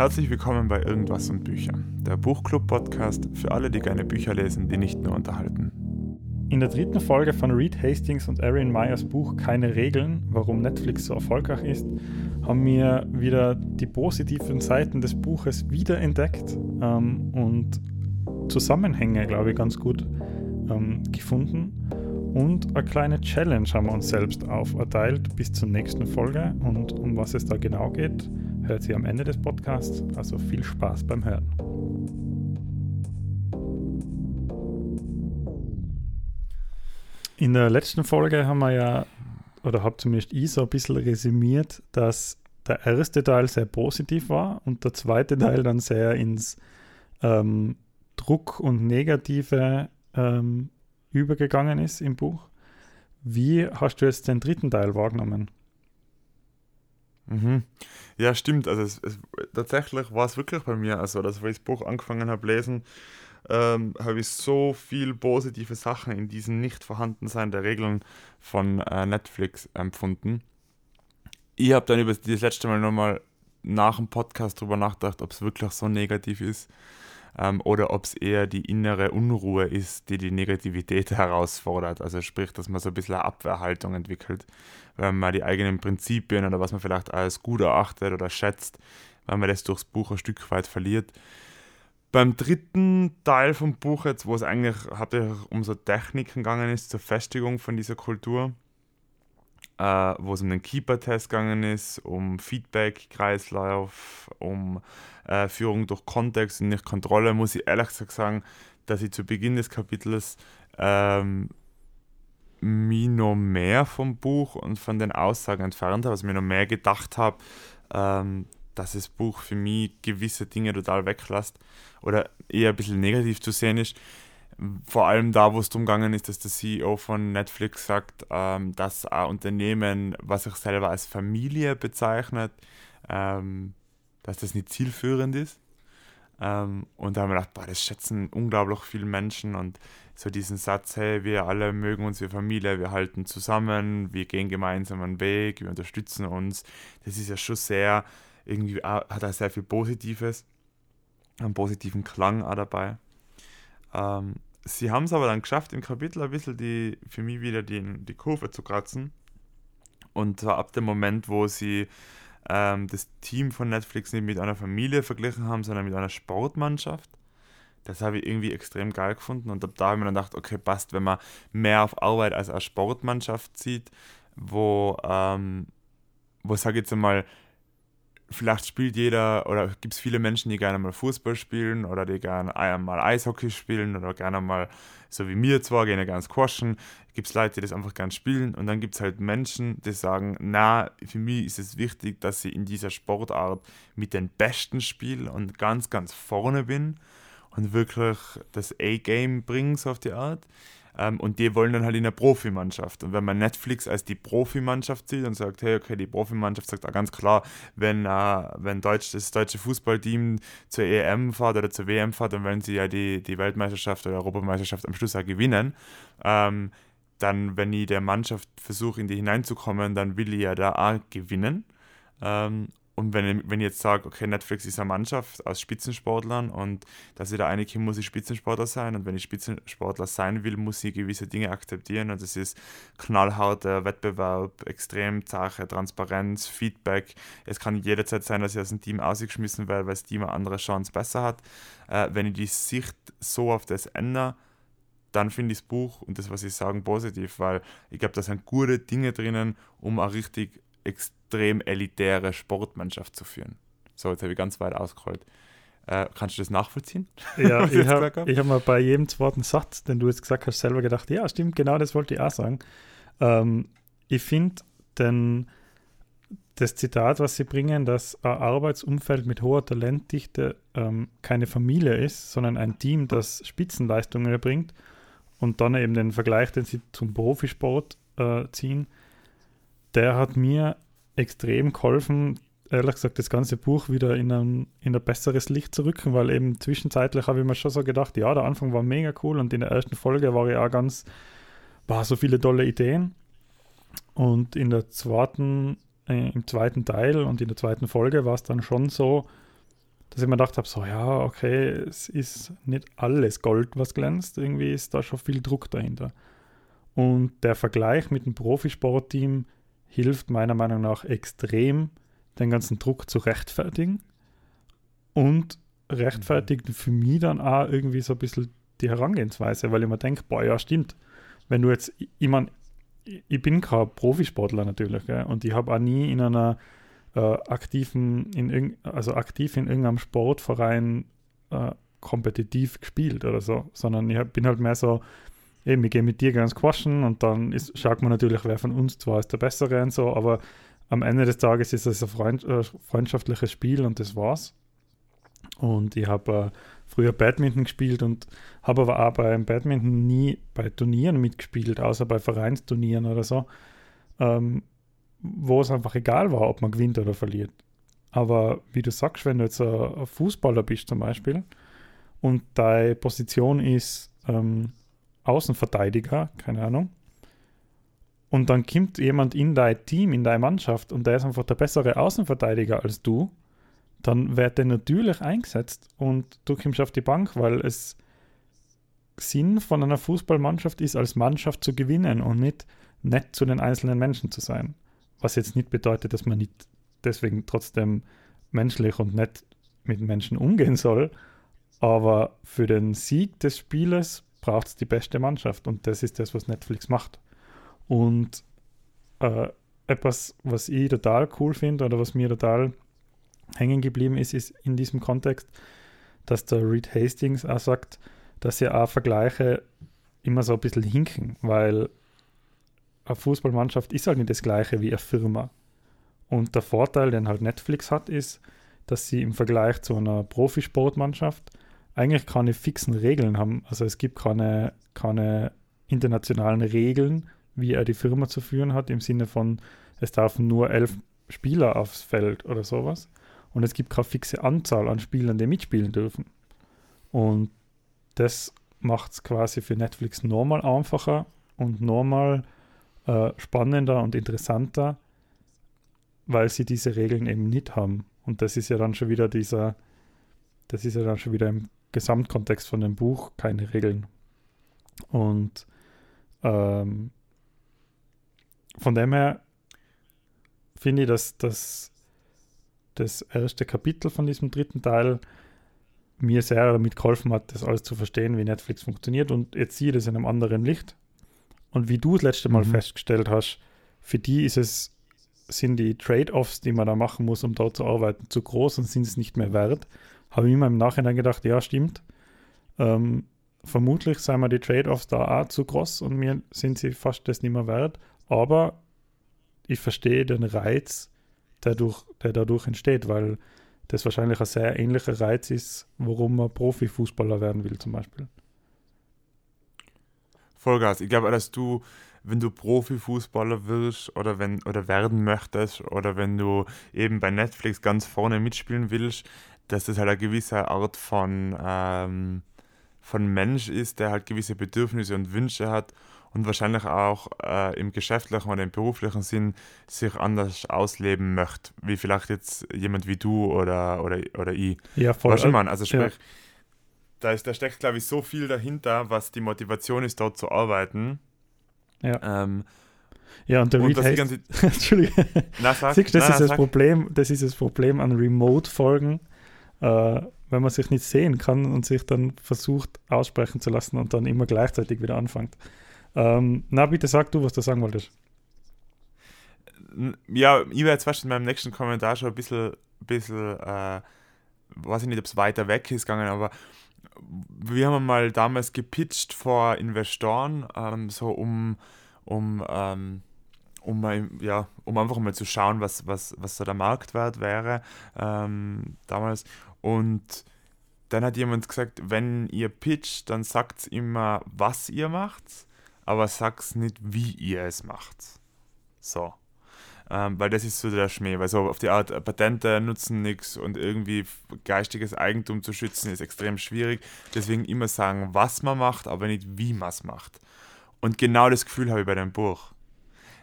Herzlich willkommen bei Irgendwas und Büchern, der Buchclub-Podcast für alle, die gerne Bücher lesen, die nicht nur unterhalten. In der dritten Folge von Reed Hastings und Erin Meyers Buch Keine Regeln, warum Netflix so erfolgreich ist, haben wir wieder die positiven Seiten des Buches wiederentdeckt ähm, und Zusammenhänge, glaube ich, ganz gut ähm, gefunden. Und eine kleine Challenge haben wir uns selbst auferteilt bis zur nächsten Folge. Und um was es da genau geht, hört sie am Ende des Podcasts. Also viel Spaß beim Hören. In der letzten Folge haben wir ja, oder habe zumindest ich so ein bisschen resümiert, dass der erste Teil sehr positiv war und der zweite Teil dann sehr ins ähm, Druck und Negative ähm, übergegangen ist im Buch. Wie hast du jetzt den dritten Teil wahrgenommen? Mhm. Ja, stimmt. Also es, es, tatsächlich war es wirklich bei mir, also dass ich das Buch angefangen habe lesen, ähm, habe ich so viel positive Sachen in diesem nicht vorhandensein der Regeln von äh, Netflix empfunden. Ich habe dann über das letzte Mal nochmal nach dem Podcast drüber nachgedacht, ob es wirklich so negativ ist ähm, oder ob es eher die innere Unruhe ist, die die Negativität herausfordert. Also sprich, dass man so ein bisschen eine Abwehrhaltung entwickelt, wenn man die eigenen Prinzipien oder was man vielleicht als gut erachtet oder schätzt, wenn man das durchs Buch ein Stück weit verliert. Beim dritten Teil vom Buch jetzt, wo es eigentlich hauptsächlich um so Techniken gegangen ist, zur Festigung von dieser Kultur, äh, wo es um den Keeper-Test gegangen ist, um Feedback-Kreislauf, um äh, Führung durch Kontext und nicht Kontrolle, muss ich ehrlich gesagt sagen, dass ich zu Beginn des Kapitels ähm, mich noch mehr vom Buch und von den Aussagen entfernt habe, also mir noch mehr gedacht habe, ähm, dass das Buch für mich gewisse Dinge total weglässt oder eher ein bisschen negativ zu sehen ist vor allem da, wo es darum gegangen ist, dass der CEO von Netflix sagt, ähm, dass ein Unternehmen, was sich selber als Familie bezeichnet, ähm, dass das nicht zielführend ist. Ähm, und da haben wir gedacht, boah, das schätzen unglaublich viele Menschen und so diesen Satz, hey, wir alle mögen uns wie Familie, wir halten zusammen, wir gehen gemeinsam einen Weg, wir unterstützen uns. Das ist ja schon sehr, irgendwie hat er sehr viel Positives, einen positiven Klang auch dabei. Ähm, sie haben es aber dann geschafft, im Kapitel ein bisschen die, für mich wieder die, die Kurve zu kratzen. Und zwar ab dem Moment, wo sie ähm, das Team von Netflix nicht mit einer Familie verglichen haben, sondern mit einer Sportmannschaft. Das habe ich irgendwie extrem geil gefunden. Und ab da habe ich mir dann gedacht, okay, passt, wenn man mehr auf Arbeit als eine Sportmannschaft sieht, wo, ähm, wo sage ich jetzt einmal, vielleicht spielt jeder oder gibt es viele Menschen, die gerne mal Fußball spielen oder die gerne mal Eishockey spielen oder gerne mal, so wie mir zwar, gerne gerne squashen. Gibt es Leute, die das einfach gerne spielen und dann gibt es halt Menschen, die sagen, na, für mich ist es wichtig, dass ich in dieser Sportart mit den Besten spiele und ganz, ganz vorne bin und wirklich das A-Game bringe, so auf die Art. Ähm, und die wollen dann halt in der Profimannschaft. Und wenn man Netflix als die Profimannschaft sieht und sagt, hey, okay, die Profimannschaft sagt auch ganz klar, wenn, äh, wenn Deutsch, das deutsche Fußballteam zur EM fährt oder zur WM fährt, dann wollen sie ja die, die Weltmeisterschaft oder Europameisterschaft am Schluss auch gewinnen. Ähm, dann, wenn ich der Mannschaft versuche, in die hineinzukommen, dann will ich ja da auch gewinnen. Ähm, und wenn, wenn ich jetzt sage, okay, Netflix ist eine Mannschaft aus Spitzensportlern und dass ich da einig muss ich Spitzensportler sein und wenn ich Spitzensportler sein will, muss ich gewisse Dinge akzeptieren und das ist knallharter Wettbewerb, extrem zache Transparenz, Feedback. Es kann jederzeit sein, dass ich aus dem Team ausgeschmissen werde, weil das Team eine andere Chance besser hat. Äh, wenn ich die Sicht so auf das ändere, dann finde ich das Buch und das, was ich sagen, positiv, weil ich glaube, da sind gute Dinge drinnen, um auch richtig extrem elitäre Sportmannschaft zu führen. So, jetzt habe ich ganz weit ausgerollt. Äh, kannst du das nachvollziehen? Ja, ich habe hab mal bei jedem zweiten Satz, den du jetzt gesagt hast, selber gedacht, ja, stimmt, genau das wollte ich auch sagen. Ähm, ich finde denn das Zitat, was sie bringen, dass ein Arbeitsumfeld mit hoher Talentdichte ähm, keine Familie ist, sondern ein Team, das Spitzenleistungen erbringt und dann eben den Vergleich, den sie zum Profisport äh, ziehen, der hat mir extrem geholfen, ehrlich gesagt, das ganze Buch wieder in ein, in ein besseres Licht zu rücken, weil eben zwischenzeitlich habe ich mir schon so gedacht, ja, der Anfang war mega cool und in der ersten Folge war ich auch ganz, war so viele tolle Ideen. Und in der zweiten, äh, im zweiten Teil und in der zweiten Folge war es dann schon so, dass ich mir gedacht habe, so ja, okay, es ist nicht alles Gold, was glänzt, irgendwie ist da schon viel Druck dahinter. Und der Vergleich mit dem Profisportteam hilft meiner Meinung nach extrem, den ganzen Druck zu rechtfertigen und rechtfertigt für mich dann auch irgendwie so ein bisschen die Herangehensweise, weil ich mir denke, boah, ja, stimmt. Wenn du jetzt, ich meine, ich bin kein Profisportler natürlich, gell, und ich habe auch nie in einer äh, aktiven, in also aktiv in irgendeinem Sportverein äh, kompetitiv gespielt oder so, sondern ich bin halt mehr so, eben, ich gehe mit dir ganz quatschen und dann ist, schaut man natürlich, wer von uns zwar ist der Bessere und so, aber am Ende des Tages ist es ein Freund, äh, freundschaftliches Spiel und das war's. Und ich habe äh, früher Badminton gespielt und habe aber auch beim Badminton nie bei Turnieren mitgespielt, außer bei Vereinsturnieren oder so, ähm, wo es einfach egal war, ob man gewinnt oder verliert. Aber wie du sagst, wenn du jetzt ein, Fußballer bist zum Beispiel und deine Position ist ähm, Außenverteidiger, keine Ahnung, und dann kommt jemand in dein Team, in deine Mannschaft und der ist einfach der bessere Außenverteidiger als du, dann wird der natürlich eingesetzt und du kommst auf die Bank, weil es Sinn von einer Fußballmannschaft ist, als Mannschaft zu gewinnen und nicht nett zu den einzelnen Menschen zu sein. Was jetzt nicht bedeutet, dass man nicht deswegen trotzdem menschlich und nett mit Menschen umgehen soll. Aber für den Sieg des Spieles braucht es die beste Mannschaft und das ist das, was Netflix macht. Und äh, etwas, was ich total cool finde oder was mir total hängen geblieben ist, ist in diesem Kontext, dass der Reed Hastings auch sagt, dass ja auch Vergleiche immer so ein bisschen hinken, weil eine Fußballmannschaft ist halt nicht das gleiche wie eine Firma. Und der Vorteil, den halt Netflix hat, ist, dass sie im Vergleich zu einer Profisportmannschaft eigentlich keine fixen Regeln haben. Also es gibt keine, keine internationalen Regeln, wie er die Firma zu führen hat, im Sinne von, es dürfen nur elf Spieler aufs Feld oder sowas, und es gibt keine fixe Anzahl an Spielern, die mitspielen dürfen. Und das macht es quasi für Netflix normal einfacher und normal äh, spannender und interessanter, weil sie diese Regeln eben nicht haben. Und das ist ja dann schon wieder dieser, das ist ja dann schon wieder im Gesamtkontext von dem Buch keine Regeln. Und ähm, von dem her finde ich, dass das das erste Kapitel von diesem dritten Teil mir sehr damit geholfen hat, das alles zu verstehen, wie Netflix funktioniert. Und jetzt sehe ich das in einem anderen Licht. Und wie du das letzte Mal mhm. festgestellt hast, für die ist es, sind die Trade-offs, die man da machen muss, um dort zu arbeiten, zu groß und sind es nicht mehr wert. Habe ich mir im Nachhinein gedacht, ja, stimmt. Ähm, vermutlich seien mir die Trade-offs da auch zu groß und mir sind sie fast das nicht mehr wert. Aber ich verstehe den Reiz, dadurch, der dadurch entsteht, weil das wahrscheinlich ein sehr ähnlicher Reiz ist, warum man Profifußballer werden will, zum Beispiel. Vollgas. Ich glaube, dass du, wenn du Profifußballer wirst oder wenn oder werden möchtest oder wenn du eben bei Netflix ganz vorne mitspielen willst, dass das halt eine gewisse Art von, ähm, von Mensch ist, der halt gewisse Bedürfnisse und Wünsche hat und wahrscheinlich auch äh, im geschäftlichen oder im beruflichen Sinn sich anders ausleben möchte, wie vielleicht jetzt jemand wie du oder, oder, oder ich. Ja, voll. Weißt du, man, also sprich, ja. da, ist, da steckt, glaube ich, so viel dahinter, was die Motivation ist, dort zu arbeiten. Ja. Ähm, ja, und der und Reed ganze... Entschuldige. Na, sag, Siehst, das, na, ist na, das, Problem, das ist das Problem an Remote-Folgen, äh, wenn man sich nicht sehen kann und sich dann versucht aussprechen zu lassen und dann immer gleichzeitig wieder anfängt. Ähm, na, bitte sag du, was du sagen wolltest. Ja, ich werde jetzt fast in meinem nächsten Kommentar schon ein bisschen, bisschen äh, weiß ich nicht, ob es weiter weg ist gegangen, aber wir haben mal damals gepitcht vor Investoren, ähm, so um, um, ähm, um, ja, um einfach mal zu schauen, was, was, was so der Marktwert wäre ähm, damals. Und dann hat jemand gesagt, wenn ihr pitcht, dann sagt immer, was ihr macht aber sag's nicht, wie ihr es macht. So. Ähm, weil das ist so der Schmäh, weil so auf die Art äh, Patente nutzen nichts und irgendwie geistiges Eigentum zu schützen ist extrem schwierig. Deswegen immer sagen, was man macht, aber nicht wie man es macht. Und genau das Gefühl habe ich bei dem Buch.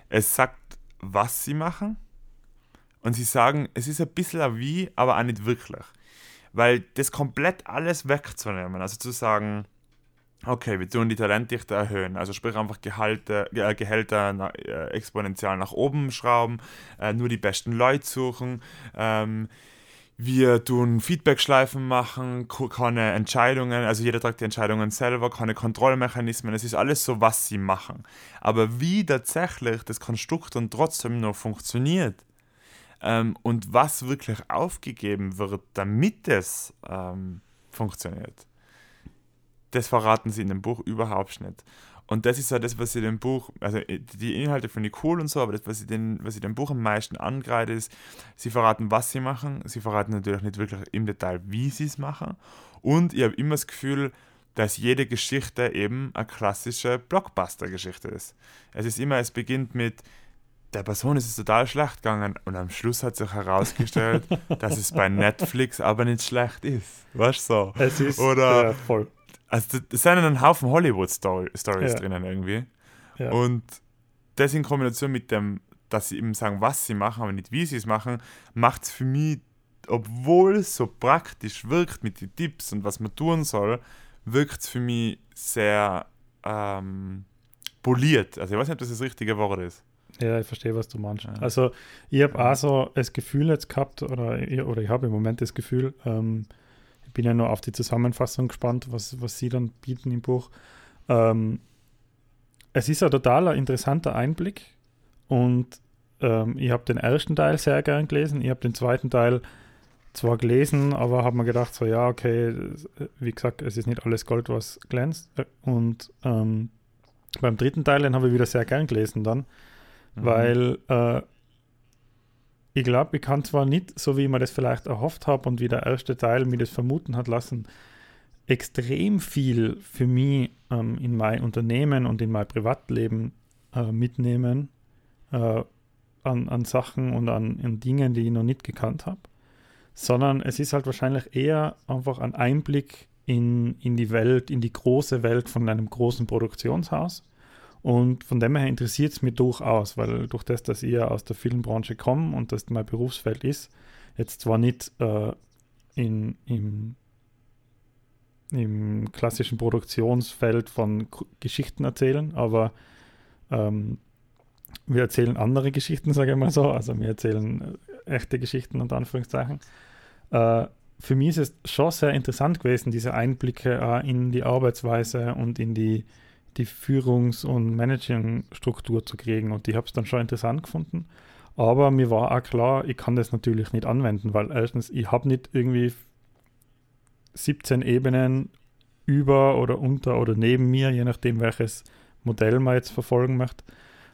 Es sagt, was sie machen und sie sagen, es ist ein bisschen wie, aber auch nicht wirklich. Weil das komplett alles wegzunehmen, also zu sagen, okay, wir tun die Talentdichte erhöhen, also sprich einfach Gehalte, äh, Gehälter na, äh, exponentiell nach oben schrauben, äh, nur die besten Leute suchen, ähm, wir tun Feedback-Schleifen machen, keine Entscheidungen, also jeder tragt die Entscheidungen selber, keine Kontrollmechanismen, es ist alles so, was sie machen. Aber wie tatsächlich das Konstrukt dann trotzdem noch funktioniert ähm, und was wirklich aufgegeben wird, damit es ähm, funktioniert, das verraten sie in dem Buch überhaupt nicht. Und das ist ja das, was sie dem Buch, also äh, die Inhalte finde ich cool und so, aber das, was sie, den, was sie dem Buch am meisten angreift, ist, sie verraten, was sie machen, sie verraten natürlich nicht wirklich im Detail, wie sie es machen. Und ich habe immer das Gefühl, dass jede Geschichte eben eine klassische Blockbuster-Geschichte ist. Es ist immer, es beginnt mit, der Person ist es total schlecht gegangen und am Schluss hat sich herausgestellt, dass es bei Netflix aber nicht schlecht ist. Weißt du so? Es ist Oder, ja, voll. also es sind einen Haufen Hollywood-Stories Ja. drinnen irgendwie. Ja. Und das in Kombination mit dem, dass sie eben sagen, was sie machen, aber nicht wie sie es machen, macht es für mich, obwohl es so praktisch wirkt mit den Tipps und was man tun soll, wirkt es für mich sehr ähm, poliert. Also ich weiß nicht, ob das das richtige Wort ist. Ja, ich verstehe, was du meinst. Ja. Also, ich habe auch so das Gefühl jetzt gehabt, oder, ich- oder ich habe im Moment das Gefühl, ähm, ich bin ja nur auf die Zusammenfassung gespannt, was, was sie dann bieten im Buch. Ähm, es ist ein totaler interessanter Einblick und ähm, ich habe den ersten Teil sehr gern gelesen. Ich habe den zweiten Teil zwar gelesen, aber habe mir gedacht, so ja, okay, wie gesagt, es ist nicht alles Gold, was glänzt. Und ähm, beim dritten Teil, den habe ich wieder sehr gern gelesen dann Mhm. weil äh, ich glaube, ich kann zwar nicht, so wie ich mir das vielleicht erhofft habe und wie der erste Teil mir das vermuten hat lassen, extrem viel für mich ähm, in mein Unternehmen und in mein Privatleben äh, mitnehmen äh, an, an Sachen und an, an Dingen, die ich noch nicht gekannt habe, sondern es ist halt wahrscheinlich eher einfach ein Einblick in, in die Welt, in die große Welt von einem großen Produktionshaus. Und von dem her interessiert es mich durchaus, weil durch das, dass ich aus der Filmbranche komme und das mein Berufsfeld ist, jetzt zwar nicht äh, in, im, im klassischen Produktionsfeld von K Geschichten erzählen, aber ähm, wir erzählen andere Geschichten, sage ich mal so. Also wir erzählen äh, echte Geschichten unter Anführungszeichen. Äh, für mich ist es schon sehr interessant gewesen, diese Einblicke äh, in die Arbeitsweise und in die die Führungs- und Managing-Struktur zu kriegen. Und ich habe es dann schon interessant gefunden. Aber mir war auch klar, ich kann das natürlich nicht anwenden, weil erstens, ich habe nicht irgendwie 17 Ebenen über oder unter oder neben mir, je nachdem, welches Modell man jetzt verfolgen möchte.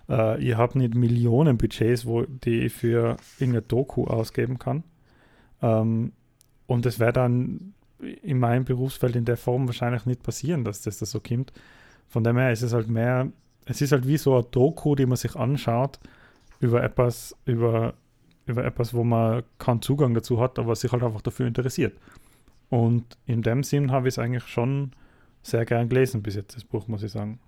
Äh, ich habe nicht Millionen Budgets, wo die ich für irgendeine Doku ausgeben kann. Ähm, und das wäre dann in meinem Berufsfeld in der Form wahrscheinlich nicht passieren, dass das, das so kommt. Von dem her ist es halt mehr, es ist halt wie so ein Doku, die man sich anschaut über etwas, über, über etwas, wo man keinen Zugang dazu hat, aber sich halt einfach dafür interessiert. Und in dem Sinn habe ich es eigentlich schon sehr gern gelesen bis jetzt, das Buch, muss ich sagen.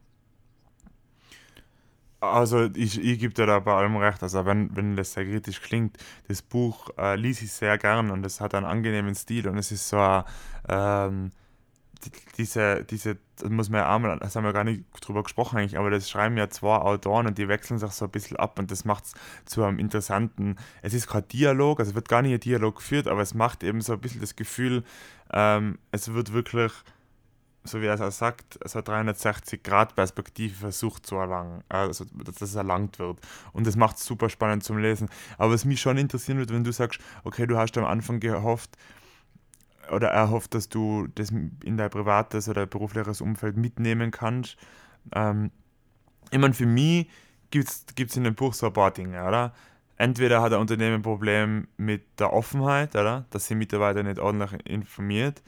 Also ich, ich gebe dir da bei allem recht. Also wenn, wenn das sehr kritisch klingt, das Buch äh, lies ich sehr gern und es hat einen angenehmen Stil und es ist so ein, ähm, diese, diese, das muss man ja auch mal, das haben wir gar nicht drüber gesprochen eigentlich, aber das schreiben ja zwei Autoren und die wechseln sich so ein bisschen ab und das macht es zu einem interessanten, es ist kein Dialog, also es wird gar nicht ein Dialog geführt, aber es macht eben so ein bisschen das Gefühl, ähm, es wird wirklich so wie er es auch sagt, so 360-Grad-Perspektive versucht zu erlangen, also dass das erlangt wird. Und das macht es super spannend zum Lesen. Aber was mich schon interessieren wird, wenn du sagst, okay, du hast am Anfang gehofft oder erhofft, dass du das in dein privates oder berufliches Umfeld mitnehmen kannst. Ähm, ich meine, für mich gibt es in dem Buch so ein paar Dinge, oder? Entweder hat ein Unternehmen ein Problem mit der Offenheit, oder? Dass sie Mitarbeiter nicht ordentlich informiert.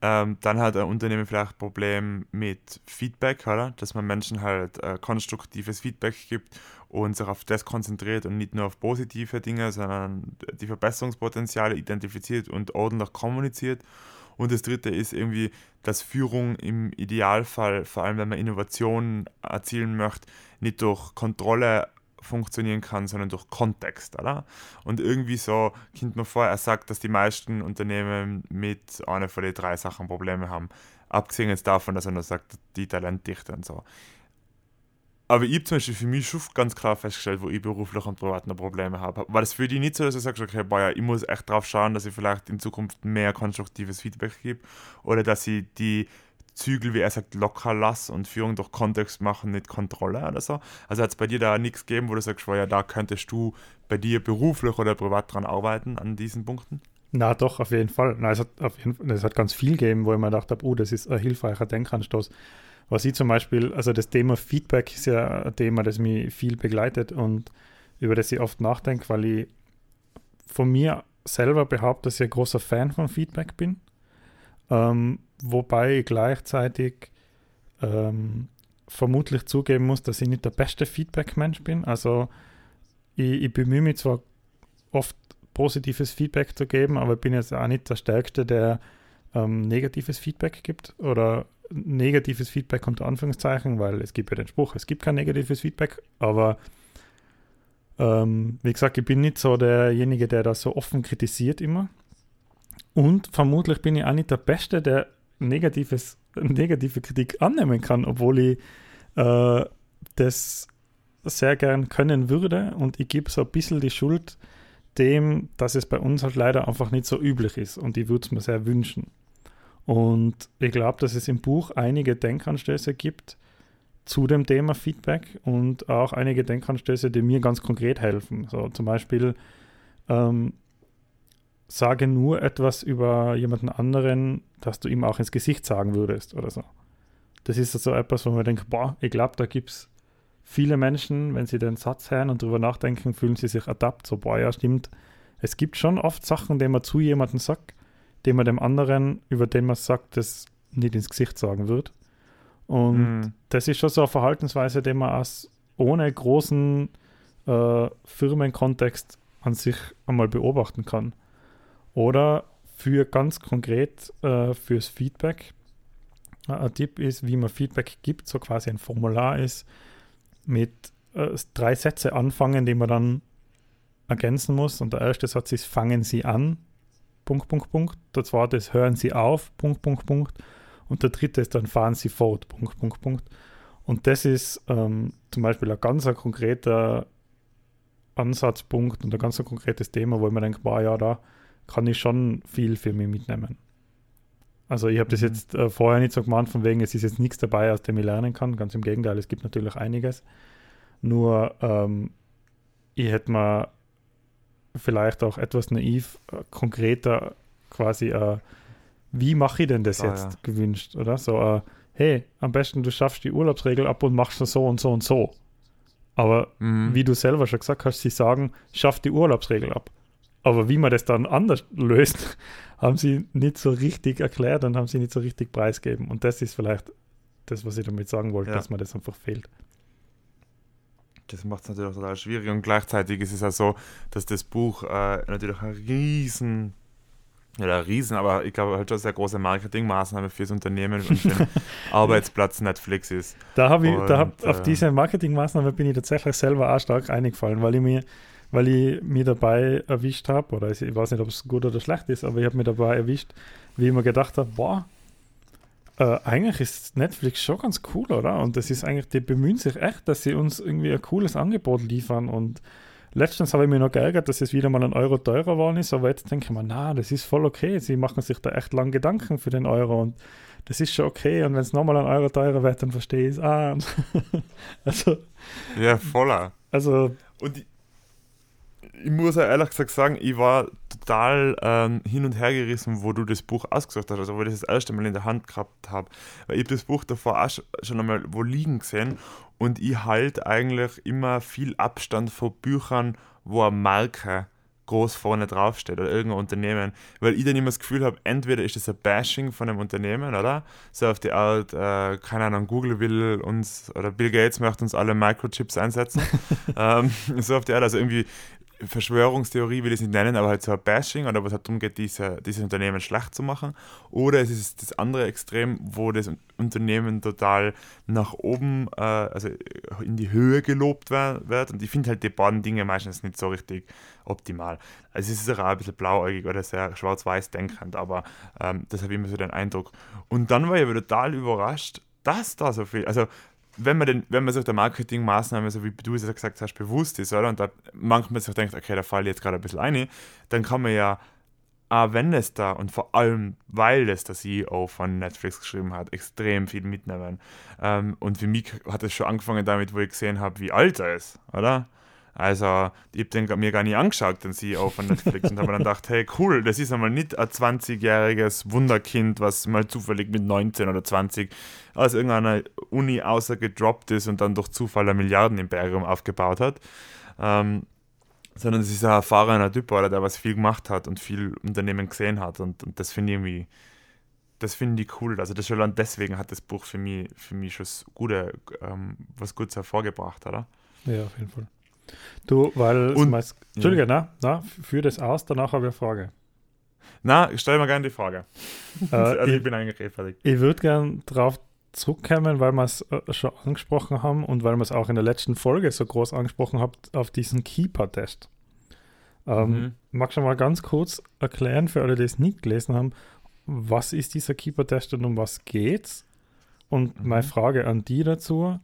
Ähm, dann hat ein Unternehmen vielleicht ein Problem mit Feedback, oder? dass man Menschen halt äh, konstruktives Feedback gibt und sich auf das konzentriert und nicht nur auf positive Dinge, sondern die Verbesserungspotenziale identifiziert und ordentlich kommuniziert. Und das dritte ist irgendwie, dass Führung im Idealfall, vor allem wenn man Innovationen erzielen möchte, nicht durch Kontrolle funktionieren kann, sondern durch Kontext, oder? Und irgendwie so kommt man vor, er sagt, dass die meisten Unternehmen mit einer von den drei Sachen Probleme haben. Abgesehen jetzt davon, dass er nur sagt, die Talentdichte und so. Aber ich habe zum Beispiel für mich schon ganz klar festgestellt, wo ich beruflich und privat noch Probleme habe. War das für dich nicht so, dass du sagst, okay, boah, ja, ich muss echt drauf schauen, dass ich vielleicht in Zukunft mehr konstruktives Feedback gebe oder dass ich die Zügel, wie er sagt, locker lasse und Führung durch Kontext machen, nicht Kontrolle oder so. Also hat es bei dir da nichts gegeben, wo du sagst, boah, ja, da könntest du bei dir beruflich oder privat dran arbeiten an diesen Punkten? Na doch, auf jeden Fall. Na, es, hat auf jeden es hat ganz viel gegeben, wo ich mir gedacht habe, oh, das ist ein hilfreicher Denkanstoß was ich zum Beispiel, also das Thema Feedback ist ja ein Thema, das mich viel begleitet und über das ich oft nachdenke, weil ich von mir selber behaupte, dass ich ein großer Fan von Feedback bin. Ähm, wobei ich gleichzeitig ähm, vermutlich zugeben muss, dass ich nicht der beste Feedback-Mensch bin. Also ich, ich, bemühe mich zwar oft positives Feedback zu geben, aber ich bin jetzt auch nicht der Stärkste, der ähm, negatives Feedback gibt oder negatives Feedback unter Anführungszeichen, weil es gibt ja den Spruch, es gibt kein negatives Feedback, aber ähm, wie gesagt, ich bin nicht so derjenige, der das so offen kritisiert immer. Und vermutlich bin ich auch nicht der Beste, der negatives, negative Kritik annehmen kann, obwohl ich äh, das sehr gern können würde. Und ich gebe so ein bisschen die Schuld dem, dass es bei uns halt leider einfach nicht so üblich ist. Und ich würde es mir sehr wünschen. Und ich glaube, dass es im Buch einige Denkanstöße gibt zu dem Thema Feedback und auch einige Denkanstöße, die mir ganz konkret helfen. So zum Beispiel ähm, sage nur etwas über jemanden anderen, dass du ihm auch ins Gesicht sagen würdest oder so. Das ist so also etwas, wo man denkt, boah, ich glaube, da gibt es viele Menschen, wenn sie den Satz hören und darüber nachdenken, fühlen sie sich adapt. So, boah, ja, stimmt. Es gibt schon oft Sachen, die man zu jemandem sagt, den man dem anderen, über den man sagt, das nicht ins Gesicht sagen wird. Und mhm. das ist schon so eine Verhaltensweise, die man als ohne großen äh, Firmenkontext an sich einmal beobachten kann. Oder für ganz konkret äh, fürs Feedback. Äh, ein Tipp ist, wie man Feedback gibt, so quasi ein Formular ist, mit äh, drei Sätze anfangen, die man dann ergänzen muss. Und der erste Satz ist, fangen Sie an. Punkt, Punkt, Punkt. Der zweite ist, hören Sie auf, Punkt, Punkt, Punkt. Und der dritte ist, dann fahren Sie fort, Punkt, Punkt, Punkt. Und das ist ähm, zum Beispiel ein ganz ein konkreter Ansatzpunkt und ein ganz ein konkretes Thema, wo ich mir denke, boah, ja, da kann ich schon viel für mich mitnehmen. Also ich habe das mhm. jetzt äh, vorher nicht so gemeint, von wegen, es ist jetzt nichts dabei, aus dem ich lernen kann. Ganz im Gegenteil, es gibt natürlich einiges. Nur ähm, ich hätte mir vielleicht auch etwas naiv, äh, konkreter quasi, äh, wie mache ich denn das ah, jetzt ja. gewünscht, oder? So, äh, hey, am besten du schaffst die Urlaubsregel ab und machst so und so und so. Aber mhm. wie du selber schon gesagt hast, sie sagen, schaff die Urlaubsregel ab. Aber wie man das dann anders löst, haben sie nicht so richtig erklärt und haben sie nicht so richtig preisgeben. Und das ist vielleicht das, was ich damit sagen wollte, ja. dass mir das einfach fehlt das macht es natürlich auch total schwierig und gleichzeitig ist es ja so, dass das Buch äh, natürlich ein riesen ja, riesen, aber ich glaube halt schon sehr große Marketingmaßnahme fürs Unternehmen und den Arbeitsplatz Netflix ist. Da habe ich, und, da hab, äh, auf diese Marketingmaßnahme bin ich tatsächlich selber auch stark eingefallen, weil ich mir, weil ich mir dabei erwischt habe, oder ich weiß nicht, ob es gut oder schlecht ist, aber ich habe mir dabei erwischt, wie ich mir gedacht habe, boah, äh, eigentlich ist Netflix schon ganz cool, oder? Und das ist eigentlich, die bemühen sich echt, dass sie uns irgendwie ein cooles Angebot liefern. Und letztens habe ich mich noch geärgert, dass es wieder mal ein Euro teurer geworden ist, aber jetzt denke ich mir, na, das ist voll okay. Sie machen sich da echt lang Gedanken für den Euro und das ist schon okay. Und wenn es nochmal ein Euro teurer wird, dann verstehe ich es. Ah, also. Ja, voller. Also. Und die, ich muss ja ehrlich gesagt sagen, ich war total ähm, hin und her gerissen, wo du das Buch ausgesucht hast, also wo ich das, erste Mal in der Hand gehabt habe. Weil ich das Buch davor auch schon einmal wo liegen gesehen und ich halte eigentlich immer viel Abstand vor Büchern, wo eine Marke groß vorne draufsteht oder irgendein Unternehmen, weil ich dann immer das Gefühl habe, entweder ist das ein Bashing von einem Unternehmen, oder? So auf die Art, äh, keine Ahnung, Google will uns oder Bill Gates möchte uns alle Microchips einsetzen. ähm, so auf die Art, also irgendwie Verschwörungstheorie will ich es nicht nennen, aber halt so ein Bashing oder was halt darum geht, diese, dieses Unternehmen schlecht zu machen. Oder es ist das andere Extrem, wo das Unternehmen total nach oben, äh, also in die Höhe gelobt wird. Und ich finde halt die beiden Dinge meistens nicht so richtig optimal. Also es ist auch ein bisschen blauäugig oder sehr schwarz-weiß denkend, aber ähm, das habe ich immer so den Eindruck. Und dann war ich aber total überrascht, dass da so viel, also wenn man, den, wenn man sich der Marketingmaßnahme, so wie du es gesagt hast, bewusst ist, oder? Und da manchmal sich denkt, okay, da falle ich jetzt gerade ein bisschen ein, dann kann man ja, auch wenn es da und vor allem, weil es der CEO von Netflix geschrieben hat, extrem viel mitnehmen. Ähm, und für mich hat es schon angefangen damit, wo ich gesehen habe, wie alt er ist, oder? Also, ich habe den mir gar nicht angeschaut, den CEO von Netflix, und habe dann gedacht, hey, cool, das ist einmal nicht ein 20-jähriges Wunderkind, was mal zufällig mit 19 oder 20 aus irgendeiner Uni außer gedroppt ist und dann durch Zufall ein Milliardenimperium aufgebaut hat. Ähm, sondern es ist ein erfahrener Typ, oder, der was viel gemacht hat und viel Unternehmen gesehen hat. Und, und das finde ich irgendwie, das finde ich cool. Also das schon deswegen hat das Buch für mich, für mich schon gute, ähm, was Gutes hervorgebracht, oder? Ja, auf jeden Fall. Du, weil und, meist, Entschuldige, ja. na, na, führ das aus, danach habe ich eine Frage. Na, stell mir gerne die Frage. Äh, also ich, ich, bin eigentlich eh fertig. Ich würde gerne darauf zurückkommen, weil wir es äh, schon angesprochen haben und weil wir es auch in der letzten Folge so groß angesprochen haben, auf diesen Keeper-Test. Ähm, mhm. Magst du mal ganz kurz erklären, für alle, die es nicht gelesen haben, was ist dieser Keeper-Test und um was geht's? Und mhm. meine Frage an die dazu,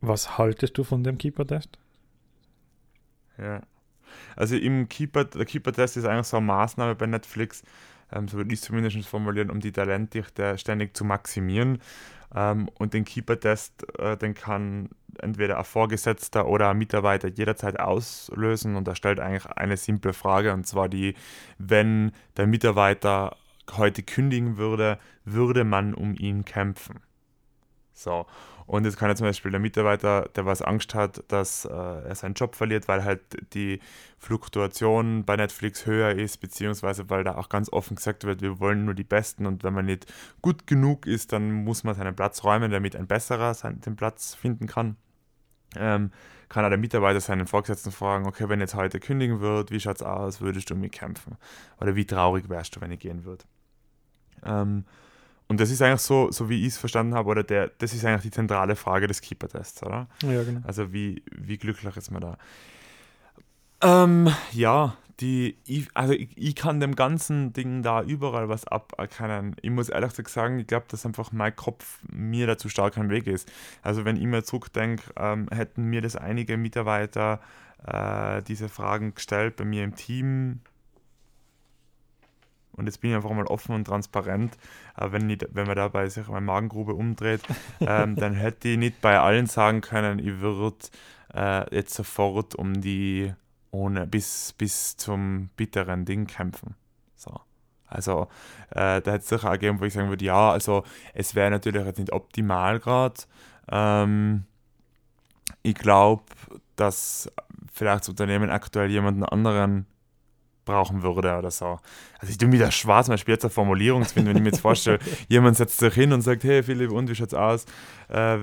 was haltest du von dem Keeper-Test? Ja. Also im Keeper, der Keeper-Test ist eigentlich so eine Maßnahme bei Netflix, ähm, so würde ich es zumindest formulieren, um die Talentdichte ständig zu maximieren. Ähm, und den Keeper-Test, äh, den kann entweder ein Vorgesetzter oder ein Mitarbeiter jederzeit auslösen und er stellt eigentlich eine simple Frage und zwar die, wenn der Mitarbeiter heute kündigen würde, würde man um ihn kämpfen. So. Und jetzt kann ja zum Beispiel der Mitarbeiter, der was Angst hat, dass äh, er seinen Job verliert, weil halt die Fluktuation bei Netflix höher ist, beziehungsweise weil da auch ganz offen gesagt wird, wir wollen nur die Besten und wenn man nicht gut genug ist, dann muss man seinen Platz räumen, damit ein besserer seinen, den Platz finden kann. Ähm, kann auch der Mitarbeiter seinen Vorgesetzten fragen, okay, wenn jetzt heute kündigen wird, wie schaut es aus, würdest du mich kämpfen? Oder wie traurig wärst du, wenn ich gehen würde? Ähm, und das ist eigentlich so, so wie ich es verstanden habe, oder der, das ist eigentlich die zentrale Frage des Keeper-Tests, oder? Ja, genau. Also wie, wie glücklich ist man da? Ähm, ja, die, ich, also ich, ich, kann dem ganzen Ding da überall was aberkennen. Ich muss ehrlich gesagt sagen, ich glaube, dass einfach mein Kopf mir dazu stark am Weg ist. Also wenn ich mir zurückdenke, ähm, hätten mir das einige Mitarbeiter äh, diese Fragen gestellt bei mir im Team, und jetzt bin ich einfach mal offen und transparent. Äh, wenn, ich, wenn man dabei sich meine Magengrube umdreht, ähm, dann hätte ich nicht bei allen sagen können, ich würde äh, jetzt sofort um die ohne bis, bis zum bitteren Ding kämpfen. So. Also äh, da hätte es sicher auch gegeben, wo ich sagen würde, ja, also es wäre natürlich jetzt nicht optimal gerade. Ähm, ich glaube, dass vielleicht das Unternehmen aktuell jemanden anderen brauchen würde oder so. Also ich tue mir das schwarz, zum Beispiel jetzt eine Formulierung zu finden, wenn ich mir jetzt vorstelle, jemand setzt sich hin und sagt, hey Philipp, und wie schaut's aus? Äh,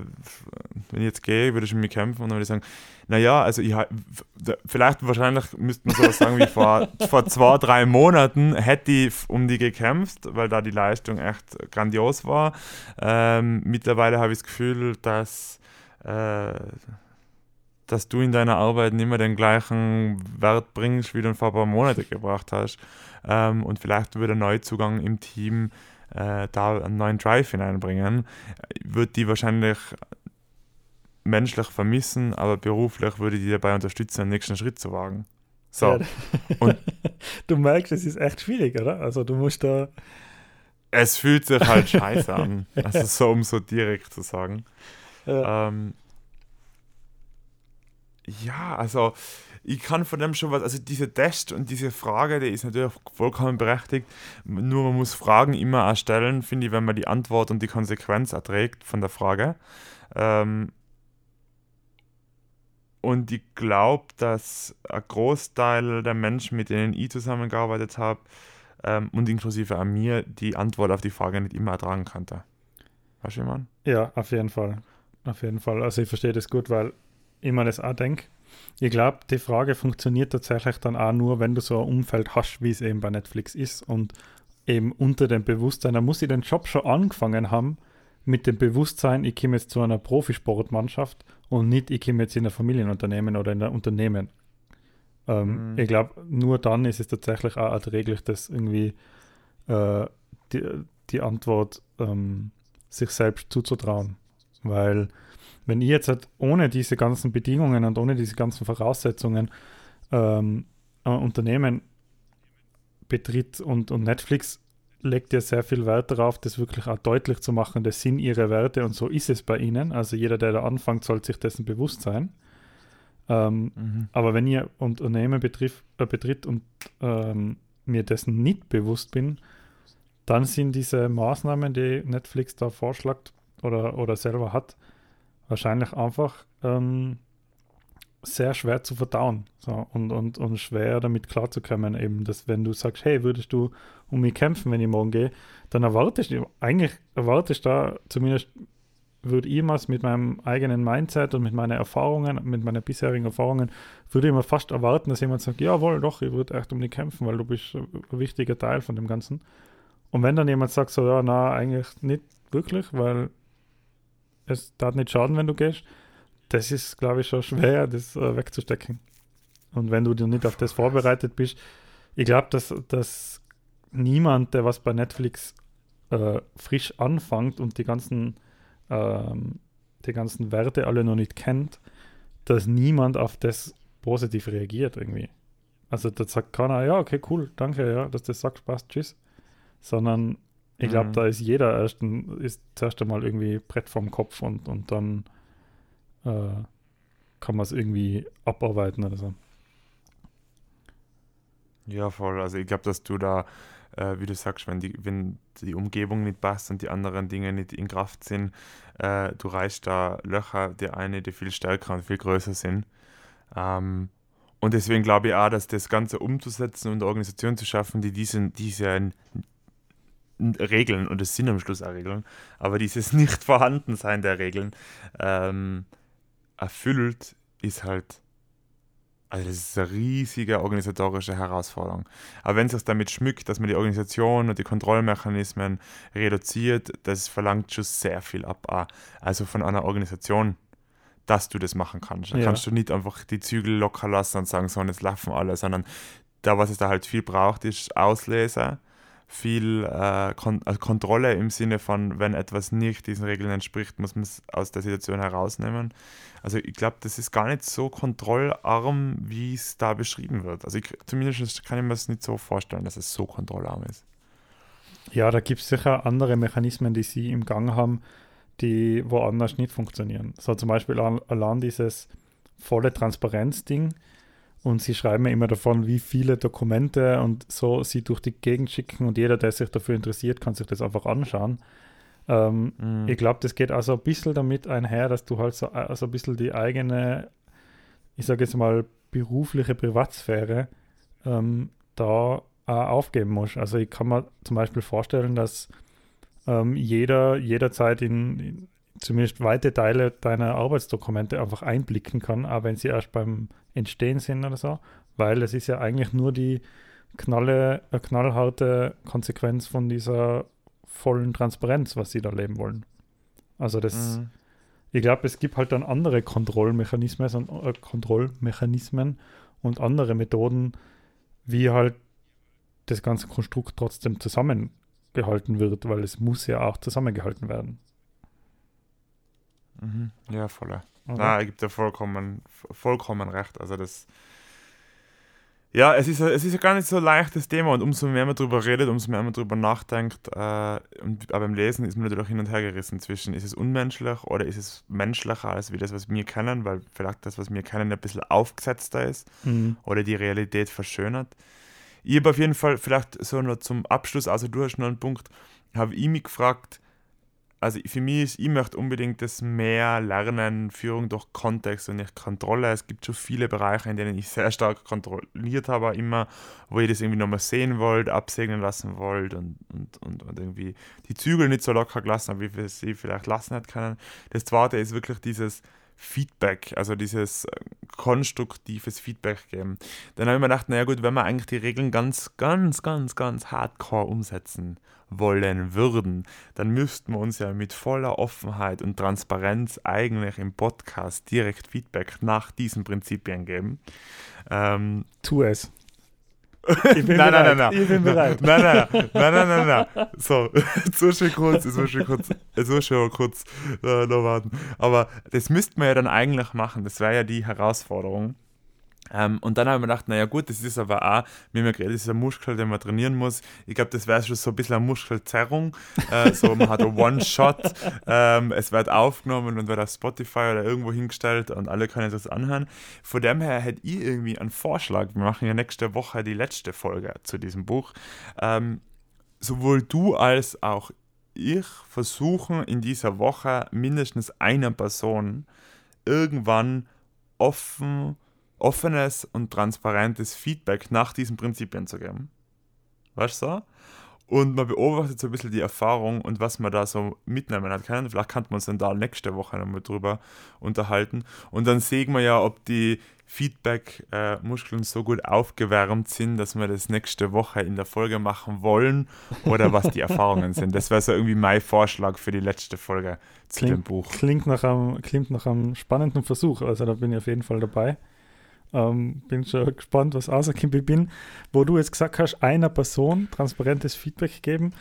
wenn ich jetzt gehe, würde ich mit mir kämpfen und dann würde ich sagen, naja, also ich, vielleicht wahrscheinlich müsste man sowas sagen wie vor, vor zwei, drei Monaten hätte ich um die gekämpft, weil da die Leistung echt grandios war. Ähm, mittlerweile habe ich das Gefühl, dass äh, dass du in deiner Arbeit nicht mehr den gleichen Wert bringst, wie du ihn vor ein paar Monaten gebracht hast. Ähm, und vielleicht würde ein Neuzugang im Team äh, da einen neuen Drive hineinbringen. Würde die wahrscheinlich menschlich vermissen, aber beruflich würde die dabei unterstützen, den nächsten Schritt zu wagen. So. Ja. Und du merkst, es ist echt schwierig, oder? Also du musst da. Es fühlt sich halt scheiße an. Also so, um so direkt zu sagen. Ja. Ähm, ja, also ich kann von dem schon was, also diese Test und diese Frage, die ist natürlich vollkommen berechtigt. Nur man muss Fragen immer erstellen, finde ich, wenn man die Antwort und die Konsequenz erträgt von der Frage. Ähm, und ich glaube, dass ein Großteil der Menschen, mit denen ich zusammengearbeitet habe, ähm, und inklusive an mir, die Antwort auf die Frage nicht immer ertragen konnte. Weißt du, man? Ja, auf jeden Fall. Auf jeden Fall. Also ich verstehe das gut, weil ich mir das auch denke. Ich glaube, die Frage funktioniert tatsächlich dann auch nur, wenn du so ein Umfeld hast, wie es eben bei Netflix ist und eben unter dem Bewusstsein, da muss ich den Job schon angefangen haben mit dem Bewusstsein, ich komme jetzt zu einer Profisportmannschaft und nicht, ich komme jetzt in ein Familienunternehmen oder in ein Unternehmen. Ähm, mhm. Ich glaube, nur dann ist es tatsächlich auch erträglich, dass irgendwie äh, die, die Antwort ähm, sich selbst zuzutrauen. Weil wenn ich jetzt halt ohne diese ganzen Bedingungen und ohne diese ganzen Voraussetzungen ähm, ein Unternehmen betritt und, und Netflix legt ja sehr viel Wert darauf, das wirklich auch deutlich zu machen, das sind ihre Werte und so ist es bei ihnen. Also jeder, der da anfängt, soll sich dessen bewusst sein. Ähm, mhm. Aber wenn ihr Unternehmen betrifft, äh, betritt und ähm, mir dessen nicht bewusst bin, dann sind diese Maßnahmen, die Netflix da vorschlägt oder, oder selber hat, wahrscheinlich einfach ähm, sehr schwer zu verdauen so, und, und, und schwer damit klarzukommen. Eben, dass wenn du sagst, hey, würdest du um mich kämpfen, wenn ich morgen gehe, dann erwartest du, eigentlich erwartest du da, zumindest würde ich immer mit meinem eigenen Mindset und mit meinen Erfahrungen, mit meinen bisherigen Erfahrungen, würde ich immer fast erwarten, dass jemand sagt, jawohl, doch, ich würde echt um dich kämpfen, weil du bist ein wichtiger Teil von dem Ganzen. Und wenn dann jemand sagt, so, ja, na, eigentlich nicht wirklich, weil es darf nicht schaden, wenn du gehst, das ist, glaube ich, schon schwer, das äh, wegzustecken. Und wenn du dir nicht auf das vorbereitet bist, ich glaube, dass, dass niemand, der was bei Netflix äh, frisch anfängt und die ganzen, ähm, die ganzen Werte alle noch nicht kennt, dass niemand auf das positiv reagiert irgendwie. Also da sagt keiner, ja, okay, cool, danke, ja, dass das sagst, passt, tschüss. Sondern ich glaube, mhm. da ist jeder erst ein, ist zuerst einmal irgendwie Brett vom Kopf und, und dann äh, kann man es irgendwie abarbeiten oder so. Ja, voll. Also ich glaube, dass du da, äh, wie du sagst, wenn die, wenn die Umgebung nicht passt und die anderen Dinge nicht in Kraft sind, äh, du reichst da Löcher, die eine, die viel stärker und viel größer sind. Ähm, und deswegen glaube ich auch, dass das Ganze umzusetzen und eine Organisation zu schaffen, die diesen, diese Regeln, und es sind am Schluss auch Regeln, aber dieses Nicht-Vorhandensein der Regeln, ähm, erfüllt, ist halt, also das ist eine riesige organisatorische Herausforderung. Aber wenn es sich damit schmückt, dass man die Organisation und die Kontrollmechanismen reduziert, das verlangt schon sehr viel ab. Also von einer Organisation, dass du das machen kannst. Da ja. kannst du nicht einfach die Zügel locker lassen und sagen, so, und jetzt laufen alle, sondern da, was es da halt viel braucht, ist Auslese viel äh, Kon also Kontrolle im Sinne von, wenn etwas nicht diesen Regeln entspricht, muss man es aus der Situation herausnehmen. Also ich glaube, das ist gar nicht so kontrollarm, wie es da beschrieben wird. Also ich, zumindest kann ich mir das nicht so vorstellen, dass es so kontrollarm ist. Ja, da gibt es sicher andere Mechanismen, die sie im Gang haben, die woanders nicht funktionieren. So zum Beispiel allein dieses volle Transparenz-Ding und sie schreiben mir immer davon, wie viele Dokumente und so sie durch die Gegend schicken und jeder, der sich dafür interessiert, kann sich das einfach anschauen. Ähm, mhm. Ich glaube, das geht also ein bisschen damit einher, dass du halt so also ein bisschen die eigene, ich sage jetzt mal, berufliche Privatsphäre ähm, da äh, aufgeben musst. Also ich kann mir zum Beispiel vorstellen, dass ähm, jeder jederzeit in, in zumindest weite Teile deiner Arbeitsdokumente einfach einblicken kann, auch wenn sie erst beim Entstehen sind oder so, weil es ist ja eigentlich nur die knalle, äh, knallharte Konsequenz von dieser vollen Transparenz, was sie da leben wollen. Also das, mhm. ich glaube, es gibt halt dann andere Kontrollmechanismen, äh, Kontrollmechanismen und andere Methoden, wie halt das ganze Konstrukt trotzdem zusammengehalten wird, weil es muss ja auch zusammengehalten werden. Mhm. Ja, voller. Okay. Na, er gibt ja vollkommen, vollkommen recht. Also das. Ja, es ist, es ist ja gar nicht so ein leichtes Thema und umso mehr man darüber redet, umso mehr man darüber nachdenkt, äh, und aber beim Lesen ist man natürlich hin und her gerissen zwischen, ist es unmenschlich oder ist es menschlicher als wie das, was wir kennen, weil vielleicht das, was wir kennen, ein bisschen aufgesetzter ist mhm. oder die Realität verschönert. Ich habe auf jeden Fall vielleicht so noch zum Abschluss, also du hast noch einen Punkt, habe ich mich gefragt, also für mich ist, ich möchte unbedingt das mehr lernen, Führung durch Kontext und nicht Kontrolle. Es gibt schon viele Bereiche, in denen ich sehr stark kontrolliert habe, immer, wo ich das irgendwie nochmal sehen wollte, absegnen lassen wollte und, und, und, und, irgendwie die Zügel nicht so locker gelassen habe, wie wir sie vielleicht lassen hätte können. Das zweite ist wirklich dieses Feedback, also dieses äh, konstruktives Feedback geben. Dann habe ich mir gedacht, naja gut, wenn wir eigentlich die Regeln ganz, ganz, ganz, ganz hardcore umsetzen wollen würden, dann müssten wir uns ja mit voller Offenheit und Transparenz eigentlich im Podcast direkt Feedback nach diesen Prinzipien geben. Ähm, tu es. Ich bin nein, bereit. Nein, nein, nein. Ich bin bereit. Nein, nein, nein, nein, nein, nein, nein. So, jetzt muss ich kurz, jetzt muss ich kurz, jetzt muss ich kurz äh, noch warten. Aber das müsste man ja dann eigentlich machen. Das wäre ja die Herausforderung. Ähm, und dann habe ich mir gedacht, naja gut, das ist aber auch, wie mir geredet, das ist ein Muskel, den man trainieren muss. Ich glaube, das wäre schon so ein bisschen eine Muskelzerrung. Äh, so, man hat ein One-Shot, ähm, es wird aufgenommen und wird auf Spotify oder irgendwo hingestellt und alle können das anhören. Von dem her hätte ich irgendwie einen Vorschlag. Wir machen ja nächste Woche die letzte Folge zu diesem Buch. Ähm, sowohl du als auch ich versuchen in dieser Woche mindestens einer Person irgendwann offen offenes und transparentes Feedback nach diesen Prinzipien zu geben. Weißt du? Und man beobachtet so ein bisschen die Erfahrung und was man da so mitnehmen hat können. Vielleicht kann man uns dann da nächste Woche nochmal drüber unterhalten. Und dann sehen wir ja, ob die Feedback-Muskeln so gut aufgewärmt sind, dass wir das nächste Woche in der Folge machen wollen oder was die Erfahrungen sind. Das wäre so irgendwie mein Vorschlag für die letzte Folge zu klingt, dem Buch. Klingt nach, einem, klingt nach einem spannenden Versuch. Also da bin ich auf jeden Fall dabei. Ähm, bin schon gespannt, was rauskommt. Ich bin, wo du jetzt gesagt hast, einer Person transparentes Feedback geben,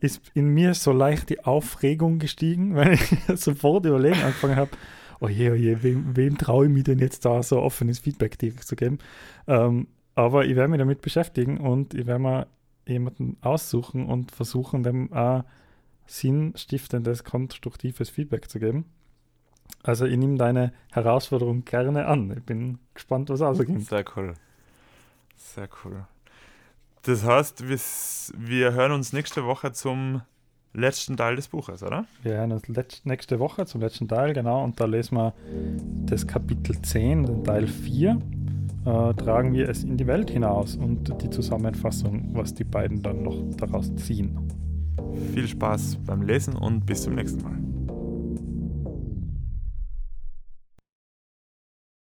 ist in mir so leicht die Aufregung gestiegen, weil ich sofort überlegen angefangen habe, oh je, oh wem, wem traue ich mich denn jetzt da so offenes Feedback zu geben? Ähm, aber ich werde mich damit beschäftigen und ich werde mir jemanden aussuchen und versuchen, dem auch sinnstiftendes, konstruktives Feedback zu geben. Also ich nehme deine Herausforderung gerne an. Ich bin gespannt, was rauskommt. Sehr cool. Sehr cool. Das heißt, wir, wir hören uns nächste Woche zum letzten Teil des Buches, oder? Wir hören uns nächste Woche zum letzten Teil, genau. Und da lesen wir das Kapitel 10, den Teil 4. Äh, tragen wir es in die Welt hinaus und die Zusammenfassung, was die beiden dann noch daraus ziehen. Viel Spaß beim Lesen und bis zum nächsten Mal.